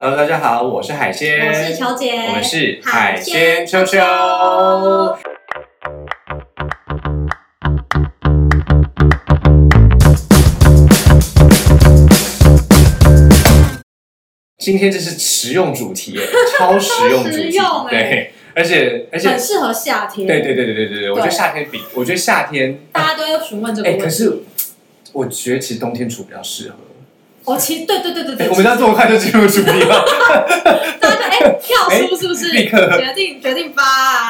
Hello，大家好，我是海鲜，我是乔姐，我们是海海鲜鲜秋秋。今天这是实用主题耶，超实用主题，实用哎对，而且而且很适合夏天。对对对对对对对，我觉得夏天比我觉得夏天，大家都要询问这个哎，问题。可是我觉得其实冬天处比较适合。哦，其实对对对对对，哎，我们这样这么快就进入主题了，大家就哎跳哎出是不是？立刻决定决定吧。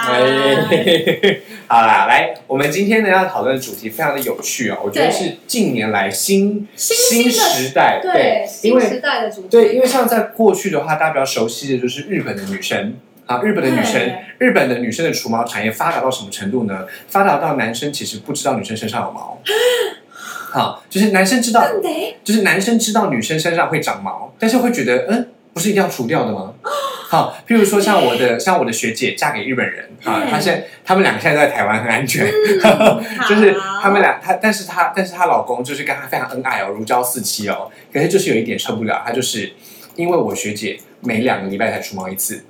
哎，好啦，来，我们今天呢要讨论的主题非常的有趣啊，我觉得是近年来新新时代，对新时代的主题。对，因为像在过去的话，大家比较熟悉的就是日本的女生啊，日本的女生，日本的女生的除毛产业发达到什么程度呢？发达到男生其实不知道女生身上有毛。好，就是男生知道，就是男生知道女生身上会长毛，但是会觉得，嗯，不是一定要除掉的吗？好，譬如说像我的，像我的学姐嫁给日本人啊，嗯她现在他们两个现在都在台湾很安全，嗯就是他们俩，她但是她但是她老公就是跟她非常恩爱哦，如胶似漆哦。可是就是有一点受不了，她就是因为我学姐每两个礼拜才除毛一次，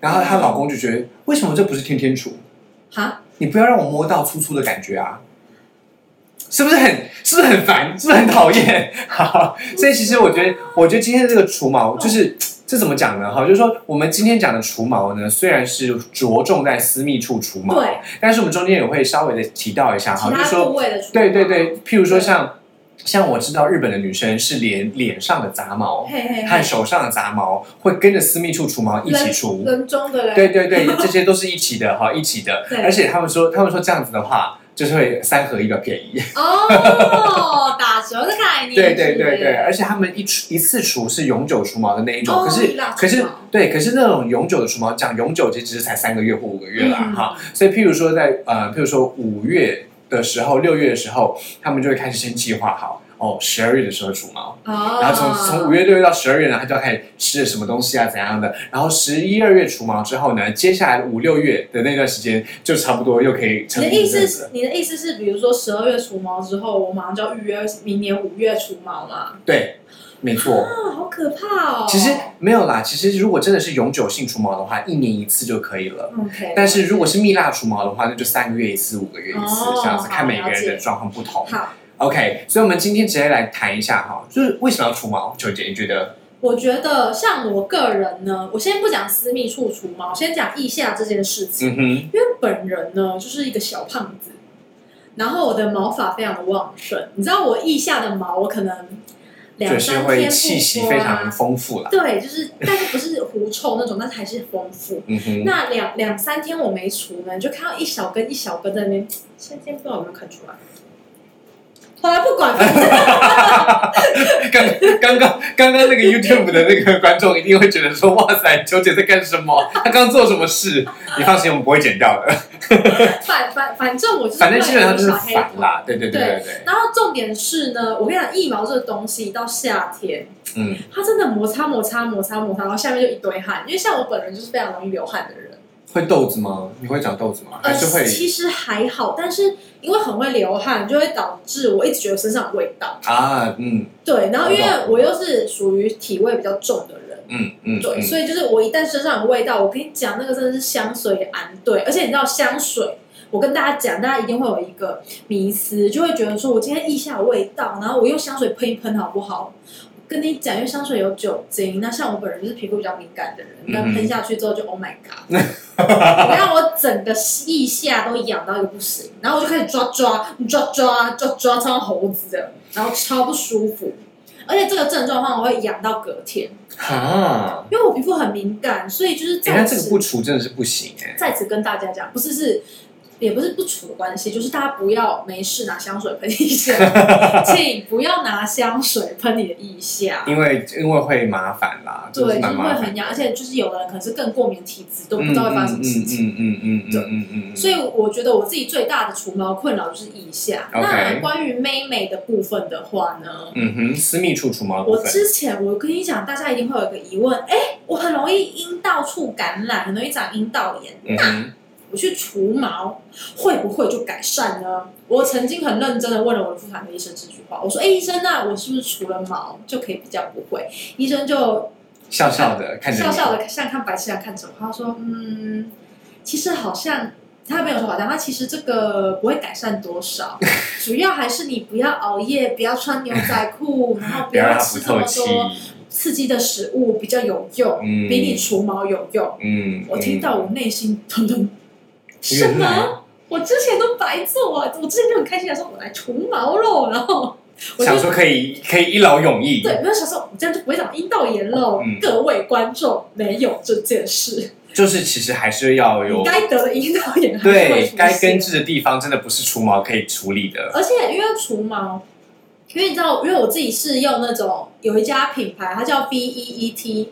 然后她老公就觉得为什么这不是天天除？哈，你不要让我摸到粗粗的感觉啊，是不是很是不是很烦？是不是很讨厌？好，所以其实我觉得，我觉得今天的这个除毛就是。这怎么讲呢？哈，就是说我们今天讲的除毛呢，虽然是着重在私密处除毛，对，但是我们中间也会稍微的提到一下哈，就是说对对对，譬如说像像我知道日本的女生是连脸上的杂毛嘿嘿嘿和手上的杂毛会跟着私密处除毛一起除，人中的嘞，对对对，这些都是一起的哈，一起的。而且他们说，他们说这样子的话，就是会三合一的便宜。哦，打折的概念。对对对对，而且他们一除一次除是永久除毛的那一种，哦可是可是对，可是那种永久的除毛，讲永久其实才三个月或五个月啦嗯哈。所以譬如说在呃，譬如说五月的时候、六月的时候，他们就会开始先计划好。哦，十二月的时候除毛，哦，然后从从五月、六月到十二月呢，他就要开始吃什么东西啊，怎样的。然后十一二月除毛之后呢，接下来五六月的那段时间，就差不多又可以成你的意。思是，你的意思是，比如说十二月除毛之后，我马上就要预约明年五月除毛嘛？对，没错。啊，好可怕哦！其实没有啦，其实如果真的是永久性除毛的话，一年一次就可以了。OK，但是如果是蜜蜡除毛的话，那就三个月一次、五个月一次，哦这样子看每个人的状况不同。好，OK，所以我们今天直接来谈一下哈，就是为什么要除毛？球姐，你觉得？我觉得像我个人呢，我先不讲私密处除毛，先讲腋下这件事情。嗯哼，因为本人呢就是一个小胖子，然后我的毛发非常的旺盛，你知道我腋下的毛，我可能两就是会三天气息非常刮，丰富了。对，就是但是不是狐臭那种，但是还是丰富。嗯哼，那两两三天我没除呢，你就看到一小根一小根在那边，现在不知道有没有看出来。后来不管，反正刚刚刚刚刚那个 YouTube 的那个观众一定会觉得说：“哇塞，球姐在干什么？她刚做什么事？”你放心，我们不会剪掉的。反反反正我就是反正基本上就是会有小黑啦。对对对对对，然后重点是呢，我跟你讲，腋毛这个东西到夏天，嗯，它真的摩擦摩擦摩擦摩擦，然后下面就一堆汗。因为像我本人就是非常容易流汗的人，会豆子吗？你会长豆子吗？还呃，是会其实还好，但是因为很会流汗，就会导致我一直觉得身上有味道。啊？嗯对，然后因为我又是属于体味比较重的人。嗯嗯，对，嗯所以就是我一旦身上有味道，我跟你讲，那个真的是香水安对，而且你知道香水，我跟大家讲，大家一定会有一个迷思，就会觉得说我今天腋下有味道，然后我用香水喷一喷好不好？我跟你讲，因为香水有酒精，那像我本人就是皮肤比较敏感的人，嗯那喷下去之后就 Oh my God，我让我整个腋下都痒到一个不行，然后我就开始抓抓抓抓抓抓，超像猴子的，然后超不舒服，而且这个症状的话，我会痒到隔天。啊，因为我皮肤很敏感，所以就是在此、这个不除真的是不行哎。在此跟大家讲，不是是也不是不处的关系，就是大家不要没事拿香水喷腋下，请不要拿香水喷你的腋下，因为因为会麻烦啦，对，就会很痒，而且就是有的人可能是更过敏体质，都不知道会发生什么事情，嗯嗯嗯嗯，对，嗯嗯。所以我觉得我自己最大的除毛困扰就是腋下。那关于妹妹的部分的话呢，嗯哼，私密处除毛。我之前我跟你讲，大家一定会有一个疑问，哎，我很容易阴道处感染，很容易长阴道炎，那。我去除毛会不会就改善呢？我曾经很认真的问了我的妇产科医生这句话，我说：“哎，医生，那我是不是除了毛就可以比较不会？”医生就笑笑的看笑笑的像看白痴一样看着我。他说：“嗯，其实好像他没有说好像，他其实这个不会改善多少，主要还是你不要熬夜，不要穿牛仔裤，然后不不要吃这么。多刺激的食物，比较有用，嗯比你除毛有用。”嗯，我听到我内心腾腾，什么？我之前都白做啊！我之前就很开心的说，我来除毛喽，然后 我想说可以可以一劳永逸。对，没有想说我这样就不会长阴道炎喽。嗯各位观众，没有这件事，就是其实还是要有该得的阴道炎对该根治的地方，真的不是除毛可以处理的。而且因为除毛，因为你知道，因为我自己是用那种有一家品牌，它叫 V E E T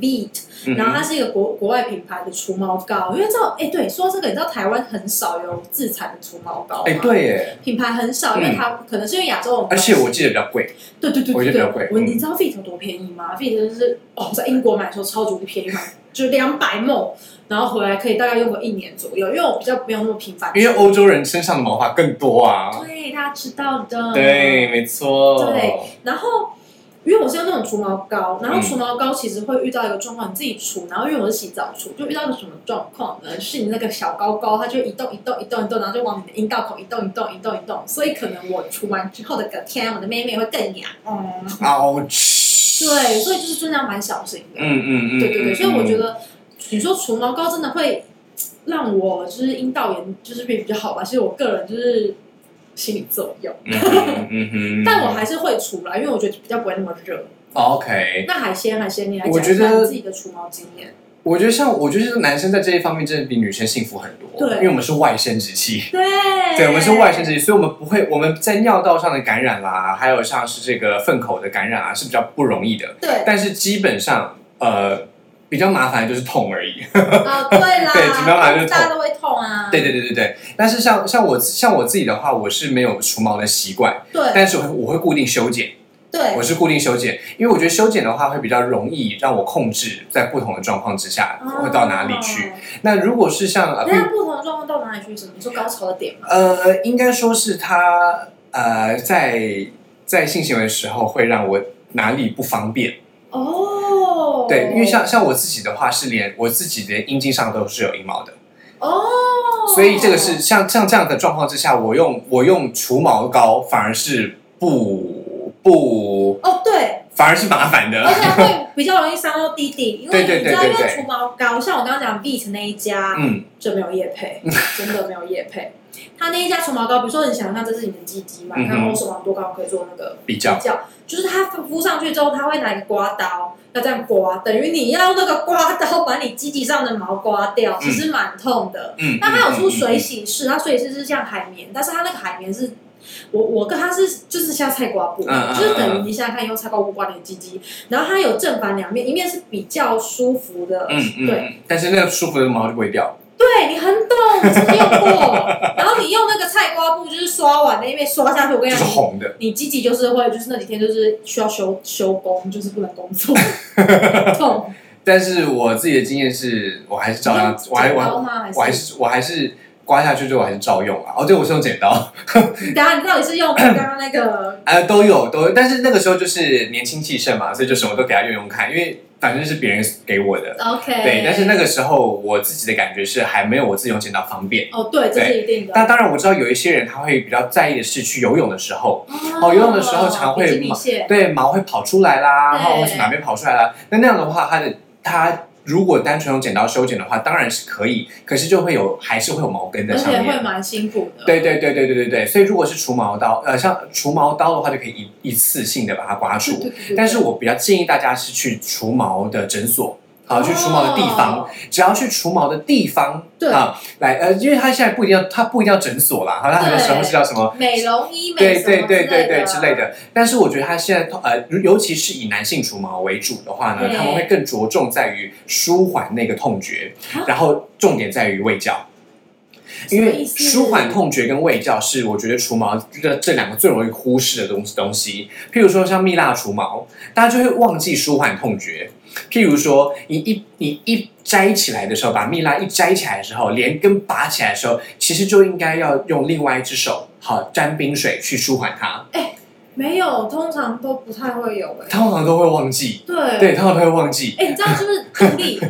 Veet，嗯然后它是一个国国外品牌的除毛膏。因为知道，哎，对，说到这个，你知道台湾很少有自产的除毛膏吗？哎，对耶，品牌很少，因为嗯它可能是因为亚洲，而且我记得比较贵，对对对我觉对对，我得比较贵嗯你知道有多便宜吗？Fit 就是哦，在英国买的时候超级便宜，买 就两百梦，然后回来可以大概用个一年左右，因为我比较没有那么频繁。因为欧洲人身上的毛发更多啊。对大家知道的，对，没错。对然后。因为我是用那种除毛膏，然后嗯除毛膏其实会遇到一个状况，你自己除，然后因为我是洗澡除，就遇到一个什么状况呢？是你那个小膏膏，它就一动一动一动一动，然后就往你的阴道口一动一动一动一动，所以可能我除完之后的隔天，我的妹妹会更痒。嗯。对，所以就是真的要蛮小心的。嗯嗯嗯，对对对，嗯所以我觉，得你说除毛膏真的会让我就是阴道炎就是变比较好吧。其实我个人就是心理作用，嗯嗯嗯嗯，但我还是会除啦，因为我觉得比较不会那么热。OK。那海鲜，海鲜，你来我讲一下自己的除毛经验。我觉得像，我觉得男生在这一方面真的比女生幸福很多，对因为我们是外生殖器。对，对，我们是外生殖器，所以我们不会，我们在尿道上的感染啦，还有像是这个粪口的感染啊，是比较不容易的。对，但是基本上，呃，比较麻烦的就是痛而已。啊，对啦，对比较麻烦就是痛大家都会痛啊。对对对对对。但是像像我像我自己的话，我是没有除毛的习惯，对但是我会我会固定修剪，对我是固定修剪，因为我觉得修剪的话会比较容易让我控制在不同的状况之下会到哪里去。哦？那如果是像呃，比如那不同的状况到哪里去？什么？你说高潮的点吗？呃，应该说是他呃在在性行为的时候会让我哪里不方便。哦，对，因为像像我自己的话是连我自己的阴茎上都是有阴毛的，哦，所以这个是像像这样的状况之下，我用我用除毛膏反而是不不哦，对，反而是麻烦的。而且会比较容易伤到弟弟，因为你知道，因为除毛膏，像我刚刚讲 Beat 那一家，嗯，就没有叶配，真的没有叶配。他那一家除毛膏，比如说你想象这是你的鸡鸡嘛，你看欧手毛多高可以做那个比较。比较。就是它敷上去之后，它会拿一个刮刀，要这样刮，等于你要那个刮刀把你鸡鸡上的毛刮掉，其实蛮痛的。嗯，那它有出嗯。水洗式，它水洗式是像海绵，但是它那个海绵是，我我跟他是就是像菜瓜布，嗯就是等于你想想看用菜瓜布刮你的鸡鸡，然后它有正反两面，一面是比较舒服的，嗯嗯，对嗯，但是那个舒服的毛就不会掉。对你很懂，我用过。然后你用那个菜瓜布，就是刷碗那一面刷下去，我跟就是你讲，红的，你鸡鸡就是会，就是那几天就是需要休休工，就是不能工作，痛。但是我自己的经验是，我还是照样，我还剪刀我吗？还我还是我还是刮下去之后我还是照用啊。哦，对，我是用剪刀，你 等下你到底是用 刚刚那个？呃，都有都有，但是那个时候就是年轻气盛嘛，所以就什么都给他用用看，因为反正是别人给我的。OK，对，但是那个时候我自己的感觉是还没有我自己用剪刀方便。哦，对，这是一定的。但当然我知道有一些人他会比较在意的是去游泳的时候，哦游泳的时候常会比基尼线对毛会跑出来啦，然后或是哪边跑出来啦，那那样的话，他的它如果单纯用剪刀修剪的话，当然是可以，可是就会有还是会有毛根在上面。且会蛮辛苦的。对对对对对对对，所以如果是除毛刀，呃，像除毛刀的话，就可以一一次性的把它刮除。对对对对但是我比较建议大家是去除毛的诊所。啊，去除毛的地方，哦只要去除毛的地方，对啊，来，呃，因为它现在不一定要，它不一定要诊所啦，好，它很多时候是叫什么美容医美对对对对对之之类。的。但是我觉得他现在呃，尤其是以男性除毛为主的话呢，对他们会更着重在于舒缓那个痛觉啊，然后重点在于味觉。因为什么意思舒缓痛觉跟味觉是我觉得除毛这这两个最容易忽视的东西东西。譬如说像蜜蜡除毛，大家就会忘记舒缓痛觉。譬如说，你一你一摘起来的时候，把蜜蜡一摘起来的时候，连根拔起来的时候，其实就应该要用另外一只手好沾冰水去舒缓它。没有，通常都不太会有哎、通常都会忘记，对。对，通常都会忘记。哎、你知道就是杜丽，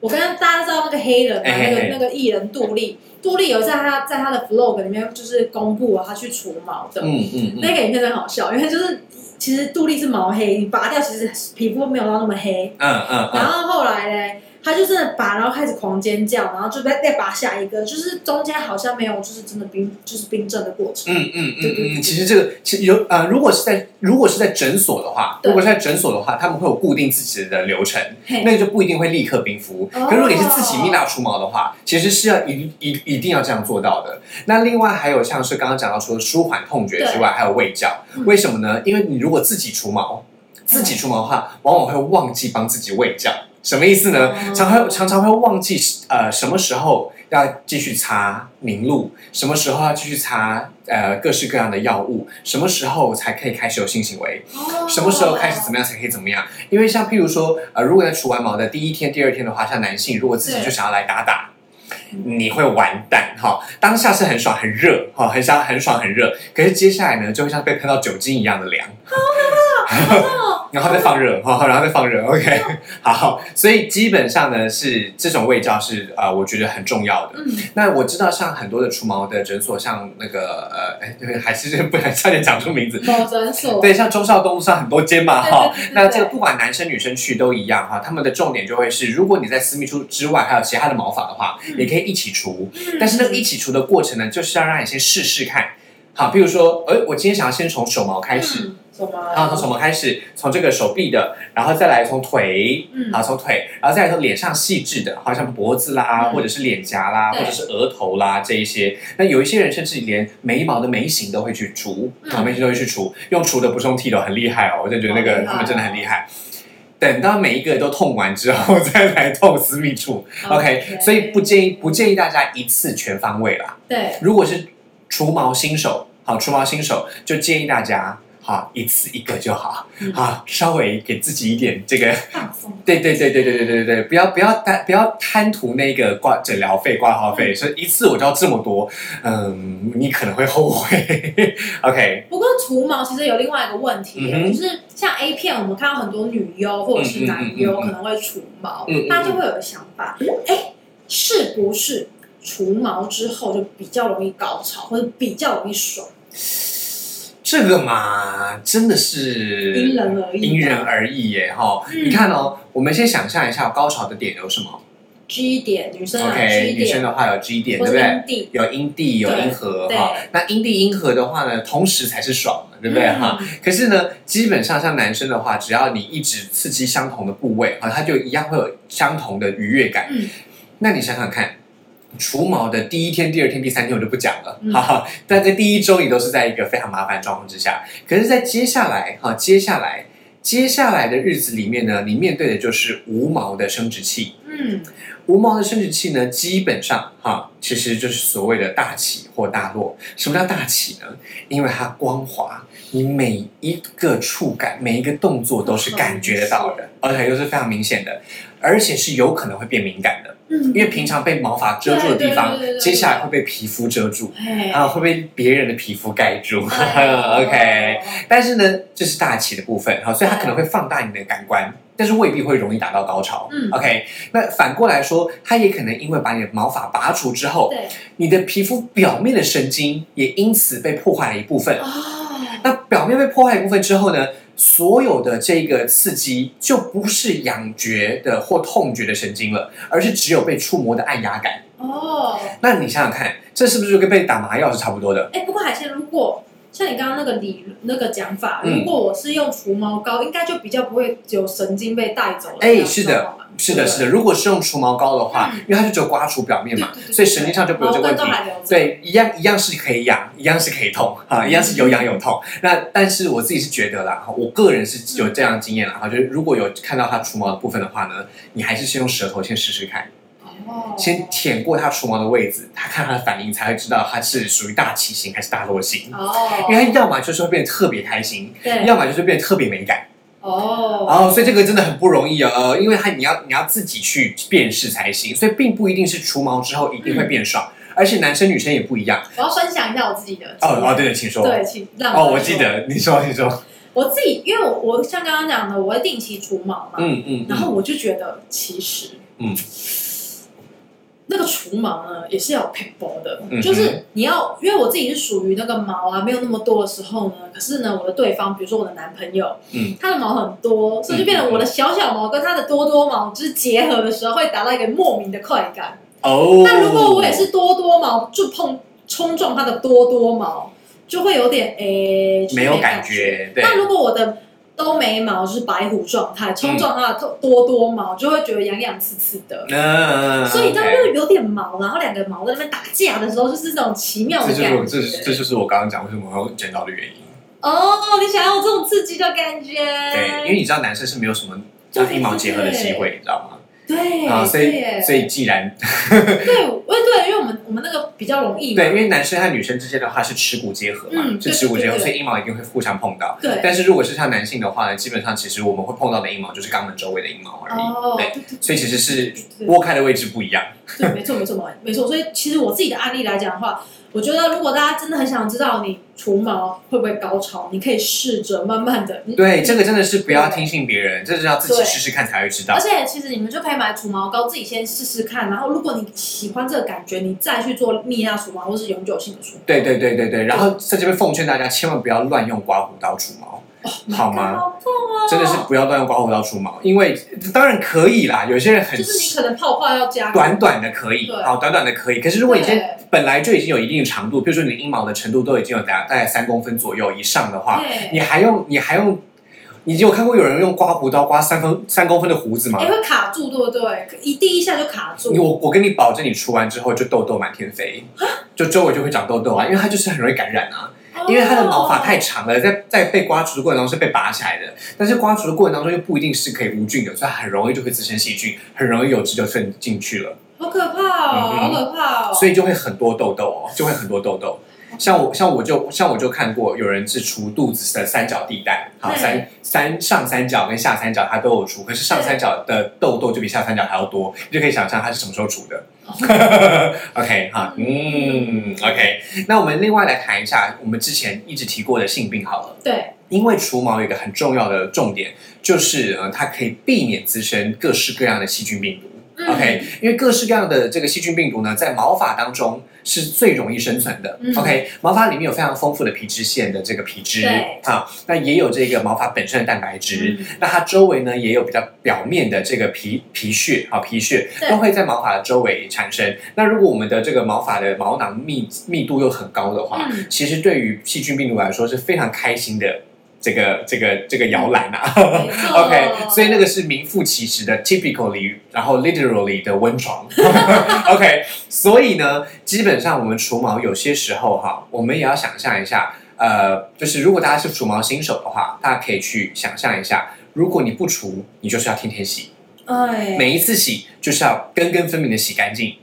我刚刚大家知道那个黑人那个那个艺人杜丽，杜丽有在他在他的 vlog 里面就是公布了他去除毛的，嗯嗯嗯，那个影片真的好笑，因为就是其实杜丽是毛黑，你拔掉其实皮肤没有到那么黑，嗯嗯嗯，然后后来呢，他就真的拔，然后开始狂尖叫，然后就再再拔下一个，就是中间好像没有就是真的冰就是冰镇的过程。嗯嗯嗯嗯，其实这个其实有呃，如果是在如果是在诊所的话，如果是在诊所的话，他们会有固定自己的流程，那个就不一定会立刻冰敷。哦可如果你是自己蜜蜡除毛的话，其实是要一一一定要这样做到的。那另外还有像是刚刚讲到除了舒缓痛觉之外，还有胃教。嗯为什么呢？因为你如果自己除毛，自己除毛的话，往往会忘记帮自己喂教。什么意思呢？常常会常常会忘记呃什么时候要继续擦凝露，什么时候要继续擦呃各式各样的药物，什么时候才可以开始有性行为，哦什么时候开始怎么样才可以怎么样？因为像譬如说呃，如果在除完毛的第一天、第二天的话，像男性如果自己就想要来打打。你会完蛋哈！当下是很爽很热哈，很香很爽很热，可是接下来呢，就会像被喷到酒精一样的凉。然后再放热，哈，然后再放热，OK，好，所以基本上呢是这种味道是呃，我觉得很重要的。嗯，那我知道像很多的除毛的诊所，像那个呃，哎，还是不能差点讲出名字。某诊所，对，像中少东路上很多间嘛，哈那这个不管男生女生去都一样哈，他们的重点就会是，如果你在私密处之外还有其他的毛发的话，嗯。也可以一起除，嗯但是那个一起除的过程呢，就是要让你先试试看，好，譬如说，哎，我今天想要先从手毛开始，嗯什么？然后从什么开始，从这个手臂的，然后再来从腿，嗯然后从腿，然后再来从脸上细致的，好像脖子啦，嗯或者是脸颊啦，或者是额头啦这一些。那有一些人甚至连眉毛的眉形都会去除，嗯啊，眉形都会去除，用除的不是用剃的，很厉害哦，我就觉得那个他们真的很厉害。等到每一个都痛完之后，再来痛私密处。OK，所以不建议不建议大家一次全方位啦。对，如果是除毛新手，好，除毛新手就建议大家，好，一次一个就好，嗯。好，稍微给自己一点这个，放松。对对对对对对对对对，不要不要贪不要贪图那个挂诊疗费挂号费，所以一次我就要这么多，嗯，你可能会后悔。OK，不过除毛其实有另外一个问题，就是像 A 片，我们看到很多女优或者是男优可能会除毛，大家就会有个想法，哎，是不是除毛之后就比较容易高潮，或者比较容易爽？这个嘛，真的是因人而异，因人而异耶哈。嗯你看哦，我们先想象一下高潮的点有什么 G 点，女生啊 OK，女生，的话有 G 点，对不对？有阴蒂，有对阴核哈。那阴蒂、阴核的话呢，同时才是爽的，对不对嗯哈？可是呢，基本上像男生的话，只要你一直刺激相同的部位，啊，他就一样会有相同的愉悦感。嗯那你想想看。除毛的第一天、第二天、第三天我就不讲了，嗯哈哈。但在第一周你都是在一个非常麻烦的状况之下，可是，在接下来哈，接下来接下来的日子里面呢，你面对的就是无毛的生殖器。嗯，无毛的生殖器呢，基本上哈，其实就是所谓的大起或大落。什么叫大起呢？因为它光滑，你每一个触感、每一个动作都是感觉得到的，而且又是非常明显的，而且是有可能会变敏感的。嗯，因为平常被毛发遮住的地方接下来会被皮肤遮住，嘿。啊，会被别人的皮肤盖住。OK，但是呢，这是大起的部分哈，所以它可能会放大你的感官，但是未必会容易达到高潮。嗯。OK，那反过来说，它也可能因为把你的毛发拔除之后，对，你的皮肤表面的神经也因此被破坏了一部分。哦，那表面被破坏一部分之后呢，所有的这个刺激就不是痒觉的或痛觉的神经了，而是只有被触摸的按压感。哦，那你想想看，这是不是就跟被打麻药是差不多的？哎，不过海鲜如果。像你刚刚那个理那个讲法，嗯如果我是用除毛膏，应该就比较不会有神经被带走了。哎是的是的，是的。如果是用除毛膏的话，嗯因为它就只有刮除表面嘛所以神经上就不会有这个问题。对，一样一样是可以痒，一样是可以痛啊，一样是有痒有痛。那但是我自己是觉得啦，哈我个人是有这样的经验啦，哈，就是如果有看到它除毛的部分的话呢，你还是先用舌头先试试看，哦，先舔过它除毛的位置，它看它的反应，才会知道它是属于大起型还是大落型。哦，因为它要么就是会变得特别开心，对。要么就是变得特别美感。哦，哦，所以这个真的很不容易哦，呃，因为它你要你要自己去辨识才行，所以并不一定是除毛之后一定会变爽，嗯。而且男生女生也不一样。我要分享一下我自己的哦哦，对对，请说。对，请让哦，我记得你说你说，我自己，因为我我像刚刚讲的，我会定期除毛嘛，嗯嗯，然后我就觉得其实，嗯，那个除毛呢也是要有 people 的，嗯就是你要，因为我自己是属于那个毛啊没有那么多的时候呢，可是呢我的对方，比如说我的男朋友，嗯，他的毛很多，所以就变成我的小小毛跟他的多多毛就是结合的时候，会达到一个莫名的快感。哦，那如果我也是多多毛，就碰冲撞他的多多毛，就会有点诶、就是没有感感觉，对，那如果我的都没毛，就是白虎状态，冲撞它的多多毛，就会觉得痒痒刺刺的。嗯，所以这样 OK 就有点毛，然后两个毛在那边打架的时候，就是这种奇妙的感觉。这是这就是我刚刚讲为什么我要剪刀的原因。哦，你想要有这种刺激的感觉？对，因为你知道男生是没有什么跟阴毛结合的机会，你知道吗？对啊，所以所以既然对，我对，因为我们我们那个比较容易。对，因为男生和女生之间的话是耻骨结合嘛，嗯是耻骨结合，所以阴毛一定会互相碰到。对但是如果是像男性的话呢，基本上其实我们会碰到的阴毛就是肛门周围的阴毛而已。哦，对，对对所以其实是对拨开的位置不一样。对，没错没错没错。所以其实我自己的案例来讲的话，我觉得如果大家真的很想知道你除毛会不会高潮，你可以试着慢慢的。对，这个真的是不要听信别人，这是要自己试试看才会知道而。且其实你们就可以买除毛膏，自己先试试看。然后如果你喜欢这个感觉，你再去做蜜蜡除毛或是永久性的除毛。对对对对对，然后在这边奉劝大家，千万不要乱用刮胡刀除毛，好吗？好痛哦！真的是不要乱用刮胡刀除毛，因为当然可以啦，有些人很就是你可能泡泡要加短短的可以，对好短短的可以。可是如果你今天本来就已经有一定的长度，比如说你的阴毛的程度都已经有大大概三公分左右以上的话，你还用你还用，你有看过有人用刮胡刀刮三分三公分的胡子吗也、？会卡住，对不对？一第一下就卡住。你我我跟你保证，你除完之后就痘痘满天飞，就周围就会长痘痘啊，因为它就是很容易感染啊。因为它的毛发太长了，在在被刮除的过程当中是被拔起来的，但是刮除的过程当中又不一定是可以无菌的，所以它很容易就会滋生细菌，很容易有汁就渗进去了，好可怕哦，嗯好可怕哦。所以就会很多痘痘哦，就会很多痘痘。像我像我就像我就看过有人是除肚子的三角地带，好三三上三角跟下三角它都有除，可是上三角的痘痘就比下三角还要多，你就可以想象它是什么时候除的。OK 哈，嗯，OK，那我们另外来谈一下我们之前一直提过的性病好了。对，因为除毛有一个很重要的重点，就是呃，它可以避免滋生各式各样的细菌病毒。嗯 OK，因为各式各样的这个细菌病毒呢，在毛发当中是最容易生存的。嗯 OK，毛发里面有非常丰富的皮脂腺的这个皮脂啊，那也有这个毛发本身的蛋白质。嗯那它周围呢也有比较表面的这个皮皮屑啊，皮屑都会在毛发的周围产生。那如果我们的这个毛发的毛囊密密度又很高的话，嗯其实对于细菌病毒来说是非常开心的。这个这个这个摇篮啊，OK，所以那个是名副其实的 typically，然后 literally 的温床，OK，所以呢，基本上我们除毛有些时候哈，我们也要想象一下，呃，就是如果大家是除毛新手的话，大家可以去想象一下，如果你不除，你就是要天天洗，哎，每一次洗就是要根根分明的洗干净。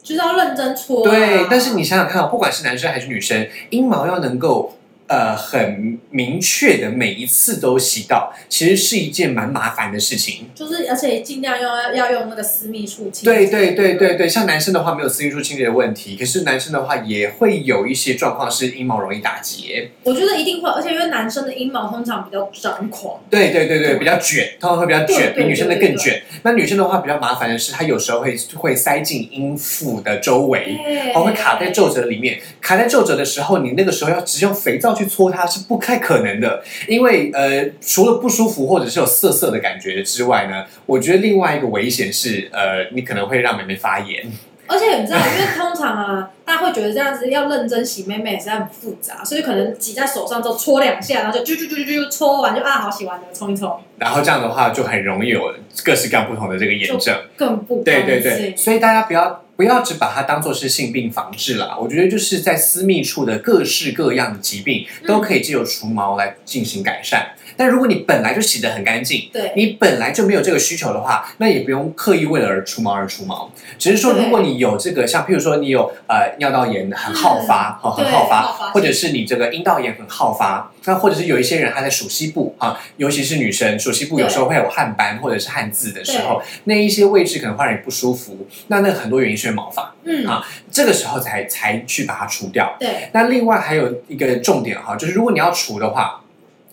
就是要认真搓、啊。对，但是你想想看哦，不管是男生还是女生，阴毛要能够呃很明确的每一次都洗到，其实是一件蛮麻烦的事情。就是而且尽量要要用那个私密处清洁。对对对对对，像男生的话没有私密处清洁的问题，可是男生的话也会有一些状况是阴毛容易打结。我觉得一定会，而且因为男生的阴毛通常比较张狂。对对对对，比较卷，通常会比较卷，比女生的更卷。那女生的话比较麻烦的是，她有时候会会塞进阴腹的周围。对它会卡在皱褶里面，卡在皱褶的时候，你那个时候要只用肥皂去搓它是不太可能的，因为呃，除了不舒服或者是有涩涩的感觉之外呢，我觉得另外一个危险是呃，你可能会让妹妹发炎。而且你知道，因为通常啊，大家会觉得这样子要认真洗妹妹也是很复杂，所以可能挤在手上之后搓两下，然后就啾啾啾啾啾搓完就啊好洗完了，冲一冲，然后这样的话就很容易有各式各样不同的这个炎症。更不对。对对，所以大家不要不要只把它当做是性病防治啦。我觉得就是在私密处的各式各样的疾病嗯都可以借由除毛来进行改善。但如果你本来就洗得很干净，对，你本来就没有这个需求的话，那也不用刻意为了而除毛而除毛。只是说，如果你有这个，像譬如说你有呃尿道炎很好发，哈、很对好发，好发。或者是你这个阴道炎很好发，那或者是有一些人他在属西部啊，尤其是女生属西部有时候会有汗斑或者是汗渍的时候，那一些位置可能会让你不舒服。那那很多原因是毛发，嗯，啊这个时候才才去把它除掉。对，那另外还有一个重点哈，就是如果你要除的话，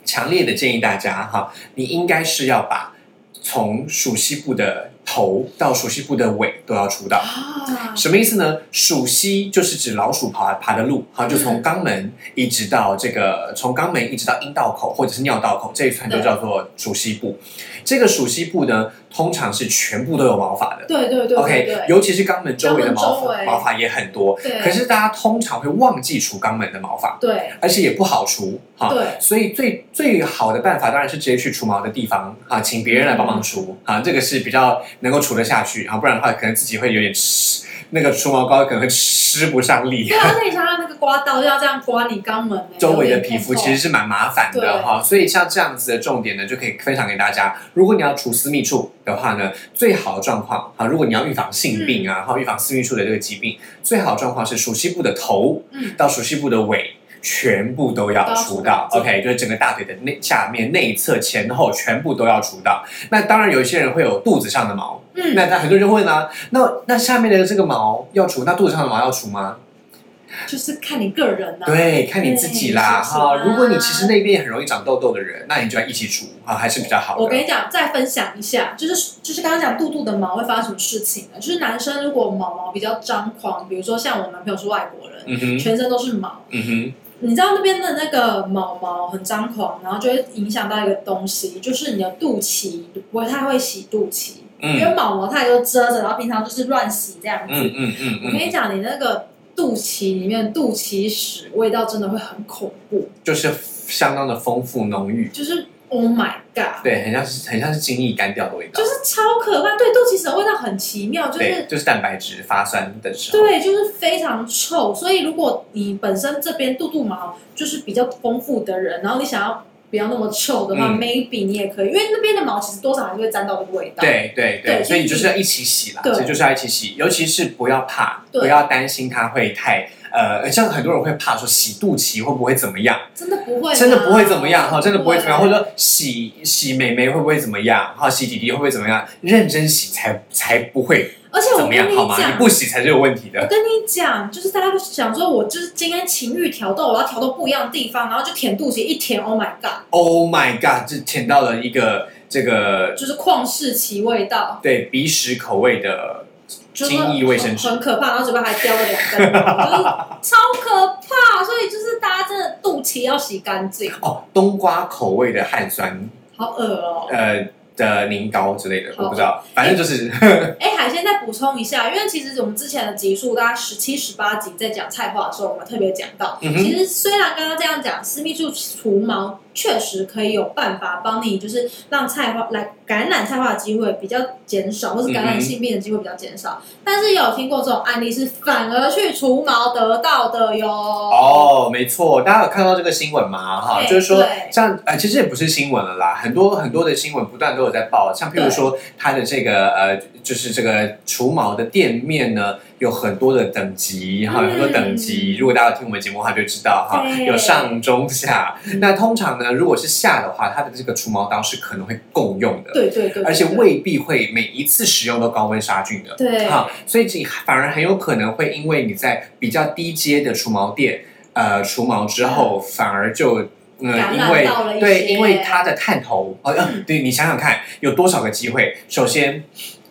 强烈的建议大家哈，你应该是要把从属西部的头到熟悉部的尾都要除到。啊，什么意思呢？属西就是指老鼠爬爬的路，好，就从肛门一直到这个，从肛门一直到阴道口或者是尿道口这一串就叫做属西部。这个属西部呢，通常是全部都有毛发的。对对对 OK，尤其是肛门周围的毛发毛发也很多，可是大家通常会忘记除肛门的毛发，对而且也不好除哈。对所以最最好的办法当然是直接去除毛的地方啊，请别人来帮忙除啊，这个是比较能够除得下去啊，不然的话可能自己会有点吃那个除毛膏可能会吃不上力对。啊，而且你想想那个刮刀要这样刮你肛门欸，周围的皮肤其实是蛮麻烦的对哈，所以像这样子的重点呢，就可以分享给大家。如果你要除私密处的话呢，最好的状况啊，如果你要预防性病啊，哈、预防私密处的这个疾病，最好的状况是熟悉部的头嗯到熟悉部的尾。全部都要除到，OK，就是整个大腿的内下面、内侧、前后全部都要除到。那当然，有一些人会有肚子上的毛，嗯，那那很多人就问啊，那那下面的这个毛要除，那肚子上的毛要除吗？就是看你个人呐、啊。对，看你自己啦哈。啊如果你其实那边很容易长痘痘的人，那你就要一起除啊，还是比较好的。我跟你讲，再分享一下，就是就是刚刚讲肚肚的毛会发生什么事情呢？就是男生如果毛毛比较张狂，比如说像我男朋友是外国人，嗯哼，全身都是毛，嗯你知道那边的那个毛毛很张狂，然后就会影响到一个东西，就是你的肚脐不会太会洗肚脐，哼，因为嗯毛毛它也就遮着，然后平常就是乱洗这样子。嗯嗯嗯嗯，我跟你讲，你那个肚脐里面肚脐屎味道真的会很恐怖，就是相当的丰富浓郁，就是 Oh my God，对，很像是很像是精液干掉的味道就，是超可怕。对，肚脐屎的味道很奇妙，就，是就是蛋白质发酸的时候，对，就是非常臭。所以如果你本身这边肚肚毛就是比较丰富的人，然后你想要不要那么臭的话、嗯 m a y b e 你也可以，因为那边的毛其实多少还是会沾到这个味道。对对对，对所以你就是要一起洗啦，对所以就是要一起洗，尤其是不要怕，对不要担心它会太呃，像很多人会怕说洗肚脐会不会怎么样。真的不会，真的不会怎么样哈，真的不会怎么样，或者说洗洗美眉会不会怎么样？哈，洗弟弟会不会怎么样？认真洗才才不会而且我跟怎么样，好吗？讲你。不洗才是有问题的。我跟你讲，就是大家都想说，我就是今天情欲挑逗，我要挑到不一样的地方，然后就舔肚脐，一舔，Oh my god，Oh my god，就舔到了一个这个就是旷世奇味道，对鼻屎口味的就是精益卫生纸。很很可怕，然后嘴巴还叼了两根，就是超可怕。所以就是大家真的肚脐要洗干净，哦，冬瓜口味的汗酸好恶哦、呃的凝膏之类的，我不知道，反正就是哎，海鲜再补充一下，因为其实我们之前的集数大概十七、十八集在讲菜花的时候，我们特别讲到，嗯其实虽然刚刚这样讲，私密处除毛确实可以有办法帮你，就是让菜花来感染菜花的机会比较减少，或是感染性病的机会比较减少。但是也有听过这种案例是反而去除毛得到的哟。哦，没错，大家有看到这个新闻吗？哈，对就是说对像呃，其实也不是新闻了啦，很多很多的新闻不断都有在报，像譬如说它的这个呃，就是这个除毛的店面呢，有很多的等级哈，有很多等级。嗯如果大家有听我们节目的话，就知道哈，有上中下。嗯那通常呢，如果是下的话，它的这个除毛刀是可能会共用的，对对对对而且未必会每一次使用都高温杀菌的。对好，所以你反而很有可能会因为你在比较低阶的除毛店，呃，除毛之后，反而就。呃，感染因为对，因为它的探头，哦，呃嗯对你想想看，有多少个机会？首先，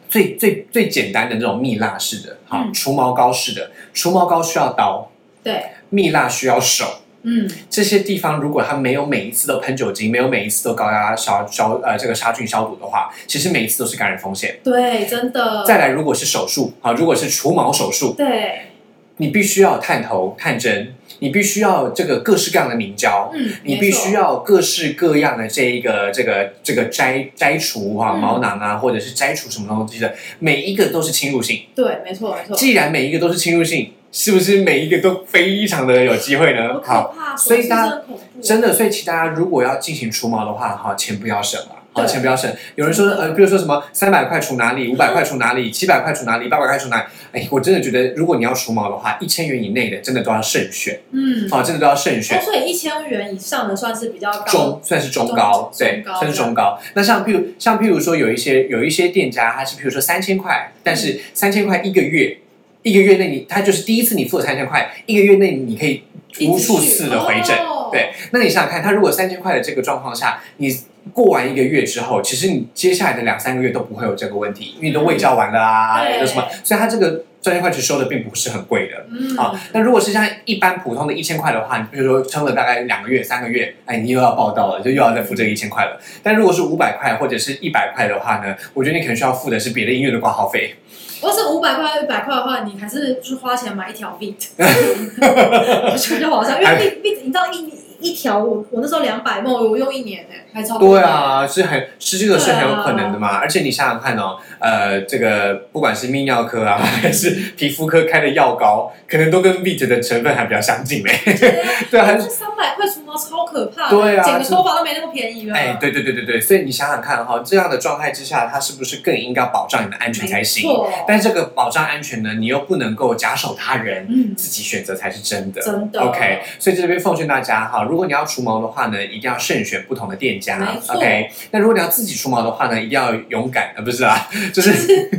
最最最简单的那种蜜蜡式的，好，嗯除毛膏式的，除毛膏需要刀，对，蜜蜡需要手，嗯，这些地方如果它没有每一次都喷酒精，没有每一次都高压消消呃这个杀菌消毒的话，其实每一次都是感染风险。对，真的。再来，如果是手术啊，如果是除毛手术，对，你必须要探头、探针，你你必须要这个各式各样的凝胶，嗯，你必须要各式各样的这一个这个这个摘摘除啊嗯毛囊啊，或者是摘除什么东西的，每一个都是侵入性。对，没错没错，既然每一个都是侵入性，是不是每一个都非常的有机会呢好？所以大家真的所以请大家如果要进行除毛的话，哈，钱不要省了。好，对钱不要省。有人说，呃，比如说什么三百块除哪里，五百块除哪里，七百块除哪里，八百块除哪里？哎，我真的觉得，如果你要除毛的话，一千元以内的真的都要慎选，嗯，好，真的都要慎选哦，。所以一千元以上的算是比较高，中算是中高，中对算是中高。那像譬如像譬如说有一些有一些店家，他是譬如说三千块，但是三千块一个月，一个月内你他就是第一次你付了三千块，一个月内你可以无数次的回诊。哦对，那你想想看，他如果三千块的这个状况下，你过完一个月之后，其实你接下来的两三个月都不会有这个问题，因为你都喂教完了啊，对有什么，所以它这个专业块其实收的并不是很贵的。嗯，啊，那如果是像一般普通的一千块的话，你比如说撑了大概两个月、三个月，哎，你又要报到了，就又要再付这个一千块了。但如果是五百块或者是一百块的话呢，我觉得你可能需要付的是别的医院的挂号费。如果是五百块、一百块的话，你还是就是花钱买一条 Vit，我觉得就好像，因为 Vit 你知道一一条我我那时候两百梦，我用一年呢，还超贵对，啊，是很是这个是很有可能的嘛。而且你想想看哦，呃，这个不管是泌尿科啊，还是皮肤科开的药膏，可能都跟 Vit 的成分还比较相近嘞。对啊，还是这三百块除毛超可怕，对啊剪个头发都没那么便宜了，哎，对对对对对，所以你想想看哈、这样的状态之下，它是不是更应该保障你的安全才行？没错但这个保障安全呢，你又不能够假手他人，嗯，自己选择才是真的。真的 OK，所以这边奉劝大家哈，如果你要除毛的话呢，一定要慎选不同的店家 OK，那如果你要自己除毛的话呢，一定要勇敢，呃，不是啊，就是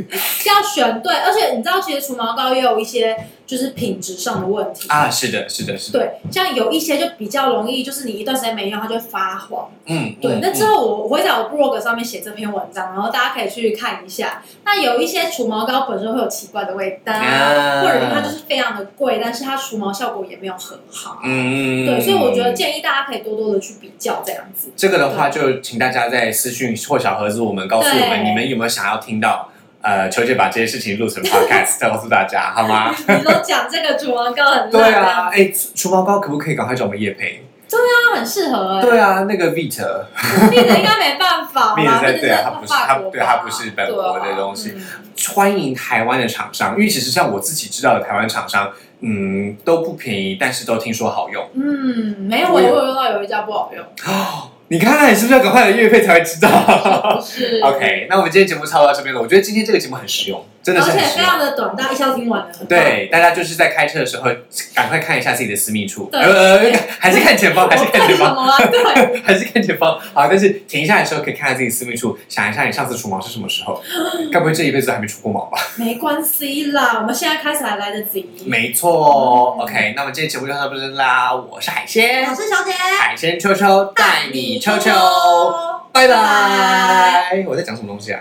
要选对，而且你知道，其实除毛膏也有一些就是品质上的问题。啊，是的，是的，是的，对，像有一些就比较容易，就是你一段时间没用，它就会发黄。嗯，对，嗯那之后我我会在我 blog 上面写这篇文章，然后大家可以去看一下。那有一些除毛膏本身会有奇怪的味道，啊或者它就是非常的贵，但是它除毛效果也没有很好。嗯，对，所以我觉得建议大家可以多多的去比较这样子。这个的话，就请大家在私讯或小盒子，我们告诉我们你们有没有想要听到。呃，球姐把这些事情录成 podcast，再告诉大家，好吗？你都讲这个除毛膏很烂，对啊，哎，除除毛膏可不可以赶快找我们叶配？它很适合哎、对啊，那个 Vit，蜜的应该没办法吧，Vit 在毕竟对啊，它不是它法国吧对它不是本国的对啊东西。嗯欢迎台湾的厂商，因为其实像我自己知道的台湾厂商，嗯，都不便宜，但是都听说好用。嗯，没有，我我有有用到有一家不好用，你看看你，是不是要赶快来月费才会知道？OK，那我们今天节目差不多到这边了。我觉得今天这个节目很实用，真的而且非。常的短，大家一下听完了，对，大家就是在开车的时候，赶快看一下自己的私密处，对呃对，还是看前方，还是看看前方，什么啊？对，还是看前方。好，但是停下来的时候可以看看自己私密处，想一下你上次除毛是什么时候？该不会这一辈子还没除过毛吧？没关系啦，我们现在开始还来得及。没错嗯，OK，那么今天节目就到这边啦。我是海鲜我，是小姐，海鲜秋秋带你秋秋，拜拜。我在讲什么东西啊？